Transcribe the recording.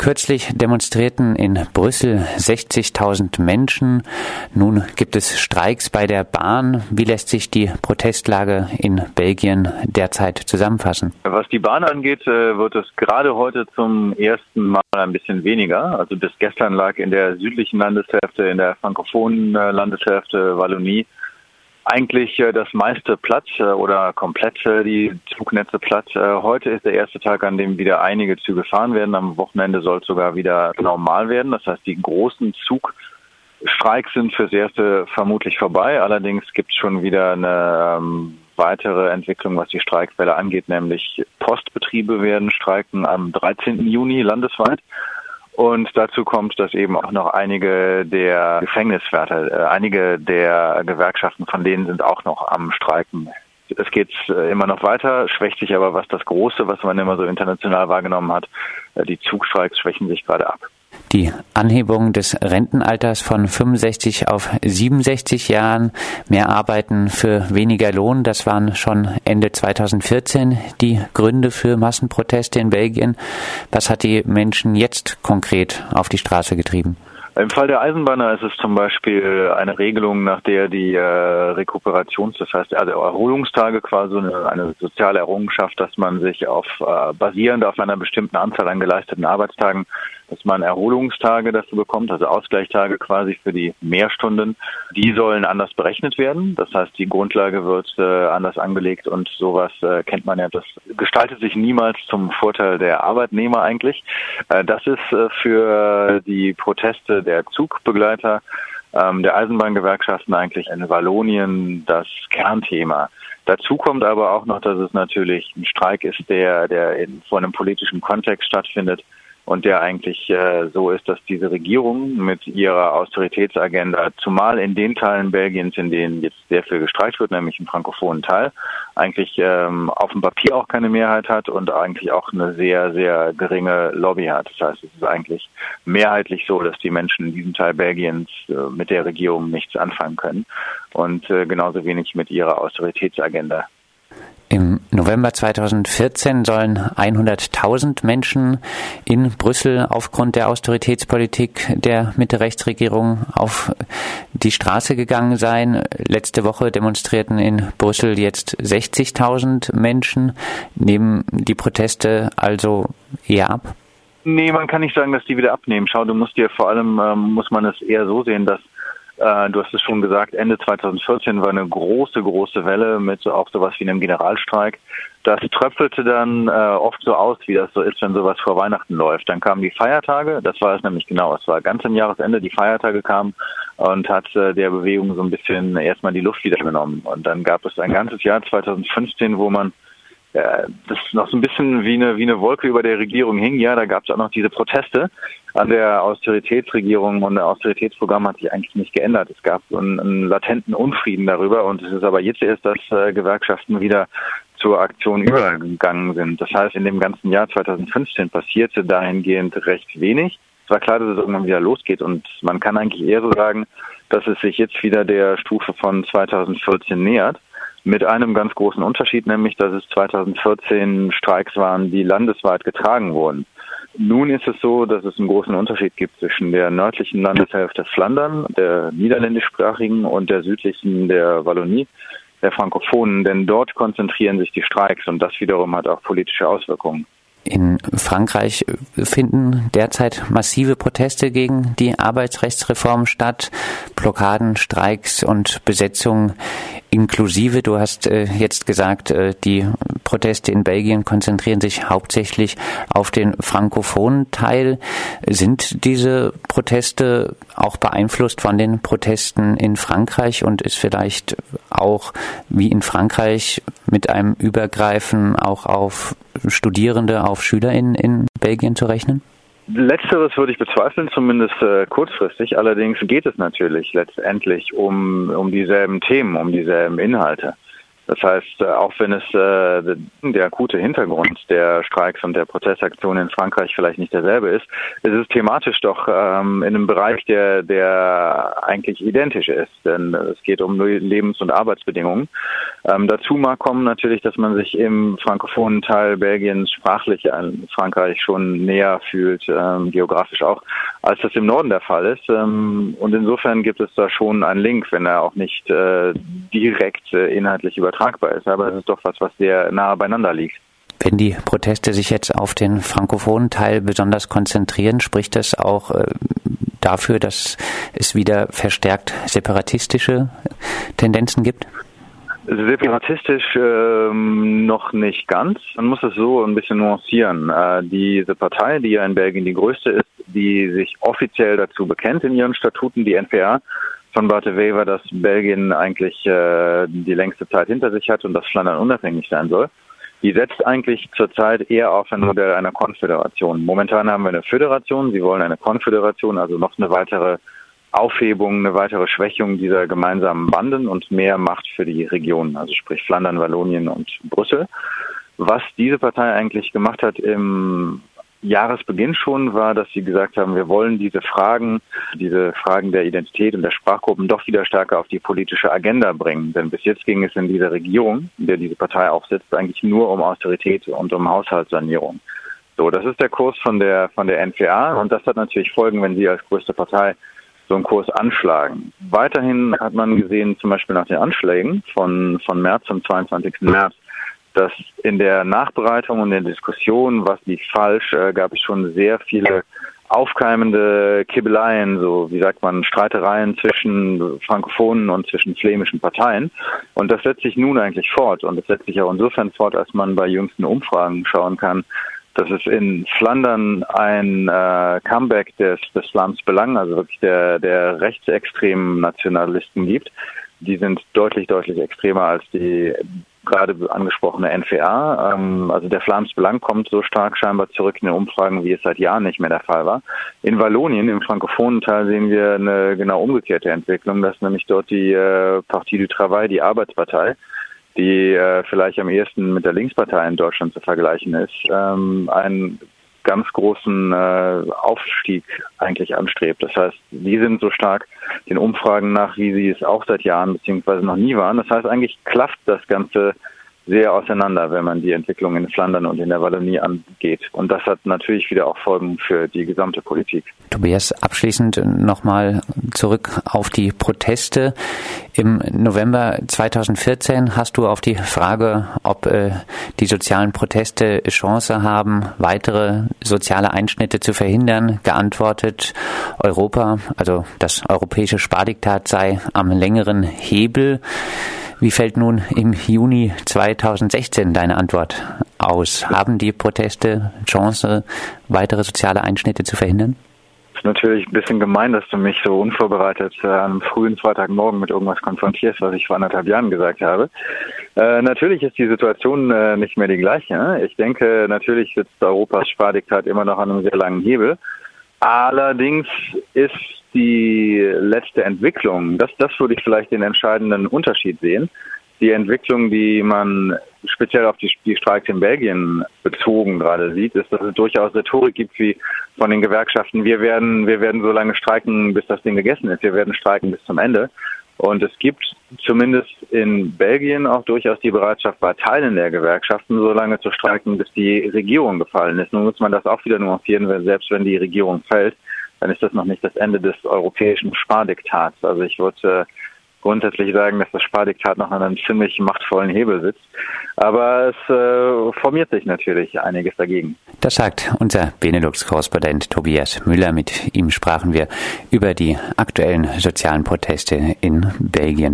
Kürzlich demonstrierten in Brüssel 60.000 Menschen. Nun gibt es Streiks bei der Bahn. Wie lässt sich die Protestlage in Belgien derzeit zusammenfassen? Was die Bahn angeht, äh, wird es gerade heute zum ersten Mal ein bisschen weniger. Also bis gestern lag in der südlichen Landeshälfte, in der frankophonen äh, Landeshälfte Wallonie eigentlich äh, das meiste Platz äh, oder komplett äh, die Zugnetze platt. Heute ist der erste Tag, an dem wieder einige Züge fahren werden. Am Wochenende soll es sogar wieder normal werden. Das heißt, die großen Zugstreiks sind fürs Erste vermutlich vorbei. Allerdings gibt es schon wieder eine ähm, weitere Entwicklung, was die Streikfälle angeht, nämlich Postbetriebe werden streiken am 13. Juni landesweit. Und dazu kommt, dass eben auch noch einige der Gefängniswärter, äh, einige der Gewerkschaften von denen sind auch noch am Streiken. Es geht äh, immer noch weiter, schwächt sich aber was das Große, was man immer so international wahrgenommen hat. Äh, die Zugstreiks schwächen sich gerade ab. Die Anhebung des Rentenalters von 65 auf 67 Jahren, mehr Arbeiten für weniger Lohn, das waren schon Ende 2014 die Gründe für Massenproteste in Belgien. Was hat die Menschen jetzt konkret auf die Straße getrieben? Im Fall der Eisenbahner ist es zum Beispiel eine Regelung, nach der die äh, Rekuperations-, das heißt also Erholungstage quasi eine, eine, soziale Errungenschaft, dass man sich auf äh, basierend auf einer bestimmten Anzahl an geleisteten Arbeitstagen dass man Erholungstage dazu bekommt, also Ausgleichstage quasi für die Mehrstunden. Die sollen anders berechnet werden. Das heißt, die Grundlage wird äh, anders angelegt und sowas äh, kennt man ja. Das gestaltet sich niemals zum Vorteil der Arbeitnehmer eigentlich. Äh, das ist äh, für die Proteste der Zugbegleiter ähm, der Eisenbahngewerkschaften eigentlich in Wallonien das Kernthema. Dazu kommt aber auch noch, dass es natürlich ein Streik ist, der, der in, vor einem politischen Kontext stattfindet und der eigentlich äh, so ist, dass diese Regierung mit ihrer Austeritätsagenda, zumal in den Teilen Belgiens, in denen jetzt sehr viel gestreikt wird, nämlich im frankophonen Teil, eigentlich ähm, auf dem Papier auch keine Mehrheit hat und eigentlich auch eine sehr, sehr geringe Lobby hat. Das heißt, es ist eigentlich mehrheitlich so, dass die Menschen in diesem Teil Belgiens äh, mit der Regierung nichts anfangen können und äh, genauso wenig mit ihrer Austeritätsagenda. Im November 2014 sollen 100.000 Menschen in Brüssel aufgrund der Austeritätspolitik der Mitte-Rechts-Regierung auf die Straße gegangen sein. Letzte Woche demonstrierten in Brüssel jetzt 60.000 Menschen. Nehmen die Proteste also eher ab? Nee, man kann nicht sagen, dass die wieder abnehmen. Schau, du musst dir vor allem, ähm, muss man es eher so sehen, dass du hast es schon gesagt, Ende 2014 war eine große, große Welle mit so auch sowas wie einem Generalstreik. Das tröpfelte dann äh, oft so aus, wie das so ist, wenn sowas vor Weihnachten läuft. Dann kamen die Feiertage, das war es nämlich genau. Es war ganz am Jahresende, die Feiertage kamen und hat äh, der Bewegung so ein bisschen erstmal die Luft wieder genommen. Und dann gab es ein ganzes Jahr 2015, wo man das noch so ein bisschen wie eine, wie eine Wolke über der Regierung hing. Ja, da gab es auch noch diese Proteste an der Austeritätsregierung und der Austeritätsprogramm hat sich eigentlich nicht geändert. Es gab einen, einen latenten Unfrieden darüber und es ist aber jetzt erst, dass äh, Gewerkschaften wieder zur Aktion übergegangen sind. Das heißt, in dem ganzen Jahr 2015 passierte dahingehend recht wenig. Es war klar, dass es irgendwann wieder losgeht und man kann eigentlich eher so sagen, dass es sich jetzt wieder der Stufe von 2014 nähert. Mit einem ganz großen Unterschied, nämlich, dass es 2014 Streiks waren, die landesweit getragen wurden. Nun ist es so, dass es einen großen Unterschied gibt zwischen der nördlichen Landeshälfte Flandern, der niederländischsprachigen und der südlichen der Wallonie, der Frankophonen, denn dort konzentrieren sich die Streiks und das wiederum hat auch politische Auswirkungen. In Frankreich finden derzeit massive Proteste gegen die Arbeitsrechtsreform statt, Blockaden, Streiks und Besetzungen inklusive. Du hast äh, jetzt gesagt, äh, die Proteste in Belgien konzentrieren sich hauptsächlich auf den frankophonen Teil. Sind diese Proteste auch beeinflusst von den Protesten in Frankreich und ist vielleicht auch wie in Frankreich mit einem Übergreifen auch auf Studierende, auf Schüler in, in Belgien zu rechnen? Letzteres würde ich bezweifeln, zumindest äh, kurzfristig. Allerdings geht es natürlich letztendlich um, um dieselben Themen, um dieselben Inhalte. Das heißt, äh, auch wenn es äh, der akute Hintergrund der Streiks und der Protestaktionen in Frankreich vielleicht nicht derselbe ist, ist es thematisch doch ähm, in einem Bereich, der, der eigentlich identisch ist. Denn es geht um Lebens- und Arbeitsbedingungen. Ähm, dazu mag kommen natürlich, dass man sich im frankophonen Teil Belgiens sprachlich an Frankreich schon näher fühlt, ähm, geografisch auch, als das im Norden der Fall ist. Ähm, und insofern gibt es da schon einen Link, wenn er auch nicht äh, direkt äh, inhaltlich übertragen tragbar ist. Aber es ist doch was, was sehr nahe beieinander liegt. Wenn die Proteste sich jetzt auf den frankophonen Teil besonders konzentrieren, spricht das auch äh, dafür, dass es wieder verstärkt separatistische Tendenzen gibt? Separatistisch ähm, noch nicht ganz. Man muss es so ein bisschen nuancieren. Äh, diese Partei, die ja in Belgien die größte ist, die sich offiziell dazu bekennt in ihren Statuten, die NPA, von Barte Wever, dass Belgien eigentlich äh, die längste Zeit hinter sich hat und dass Flandern unabhängig sein soll. Die setzt eigentlich zurzeit eher auf ein Modell einer Konföderation. Momentan haben wir eine Föderation, sie wollen eine Konföderation, also noch eine weitere Aufhebung, eine weitere Schwächung dieser gemeinsamen Banden und mehr Macht für die Regionen, also sprich Flandern, Wallonien und Brüssel. Was diese Partei eigentlich gemacht hat im Jahresbeginn schon war, dass sie gesagt haben, wir wollen diese Fragen, diese Fragen der Identität und der Sprachgruppen doch wieder stärker auf die politische Agenda bringen. Denn bis jetzt ging es in dieser Regierung, in der diese Partei aufsetzt, eigentlich nur um Austerität und um Haushaltssanierung. So, das ist der Kurs von der, von der NPA und das hat natürlich Folgen, wenn sie als größte Partei so einen Kurs anschlagen. Weiterhin hat man gesehen, zum Beispiel nach den Anschlägen von, von März, zum 22. März, dass in der Nachbereitung und in der Diskussion, was lief falsch, äh, gab es schon sehr viele aufkeimende Kibbeleien, so wie sagt man, Streitereien zwischen Frankophonen und zwischen flämischen Parteien. Und das setzt sich nun eigentlich fort. Und das setzt sich auch insofern fort, als man bei jüngsten Umfragen schauen kann, dass es in Flandern ein äh, Comeback des, des Slams Belang, also wirklich der, der rechtsextremen Nationalisten gibt. Die sind deutlich, deutlich extremer als die gerade angesprochene NVA. Ähm, also der Flams Belang kommt so stark scheinbar zurück in den Umfragen, wie es seit Jahren nicht mehr der Fall war. In Wallonien, im frankophonen Teil, sehen wir eine genau umgekehrte Entwicklung, dass nämlich dort die äh, Partie du Travail, die Arbeitspartei, die äh, vielleicht am ehesten mit der Linkspartei in Deutschland zu vergleichen ist, ähm, ein ganz großen äh, Aufstieg eigentlich anstrebt. Das heißt, die sind so stark den Umfragen nach, wie sie es auch seit Jahren beziehungsweise noch nie waren. Das heißt, eigentlich klafft das Ganze sehr auseinander, wenn man die Entwicklung in Flandern und in der Wallonie angeht. Und das hat natürlich wieder auch Folgen für die gesamte Politik. Tobias, abschließend nochmal zurück auf die Proteste. Im November 2014 hast du auf die Frage, ob äh, die sozialen Proteste Chance haben, weitere soziale Einschnitte zu verhindern, geantwortet, Europa, also das europäische Spardiktat sei am längeren Hebel. Wie fällt nun im Juni 2016 deine Antwort aus? Haben die Proteste Chance, weitere soziale Einschnitte zu verhindern? ist natürlich ein bisschen gemein, dass du mich so unvorbereitet äh, am frühen Freitagmorgen mit irgendwas konfrontierst, was ich vor anderthalb Jahren gesagt habe. Äh, natürlich ist die Situation äh, nicht mehr die gleiche. Ne? Ich denke, natürlich sitzt Europas Spardiktat immer noch an einem sehr langen Hebel. Allerdings ist die letzte Entwicklung, das, das würde ich vielleicht den entscheidenden Unterschied sehen. Die Entwicklung, die man speziell auf die, die Streiks in Belgien bezogen gerade sieht, ist, dass es durchaus Rhetorik gibt wie von den Gewerkschaften, wir werden, wir werden so lange streiken, bis das Ding gegessen ist, wir werden streiken bis zum Ende. Und es gibt zumindest in Belgien auch durchaus die Bereitschaft bei Teilen der Gewerkschaften, so lange zu streiken, bis die Regierung gefallen ist. Nun muss man das auch wieder nuancieren, selbst wenn die Regierung fällt, dann ist das noch nicht das Ende des europäischen Spardiktats. Also ich würde äh, grundsätzlich sagen, dass das Spardiktat noch an einem ziemlich machtvollen Hebel sitzt. Aber es äh, formiert sich natürlich einiges dagegen. Das sagt unser Benelux-Korrespondent Tobias Müller. Mit ihm sprachen wir über die aktuellen sozialen Proteste in Belgien.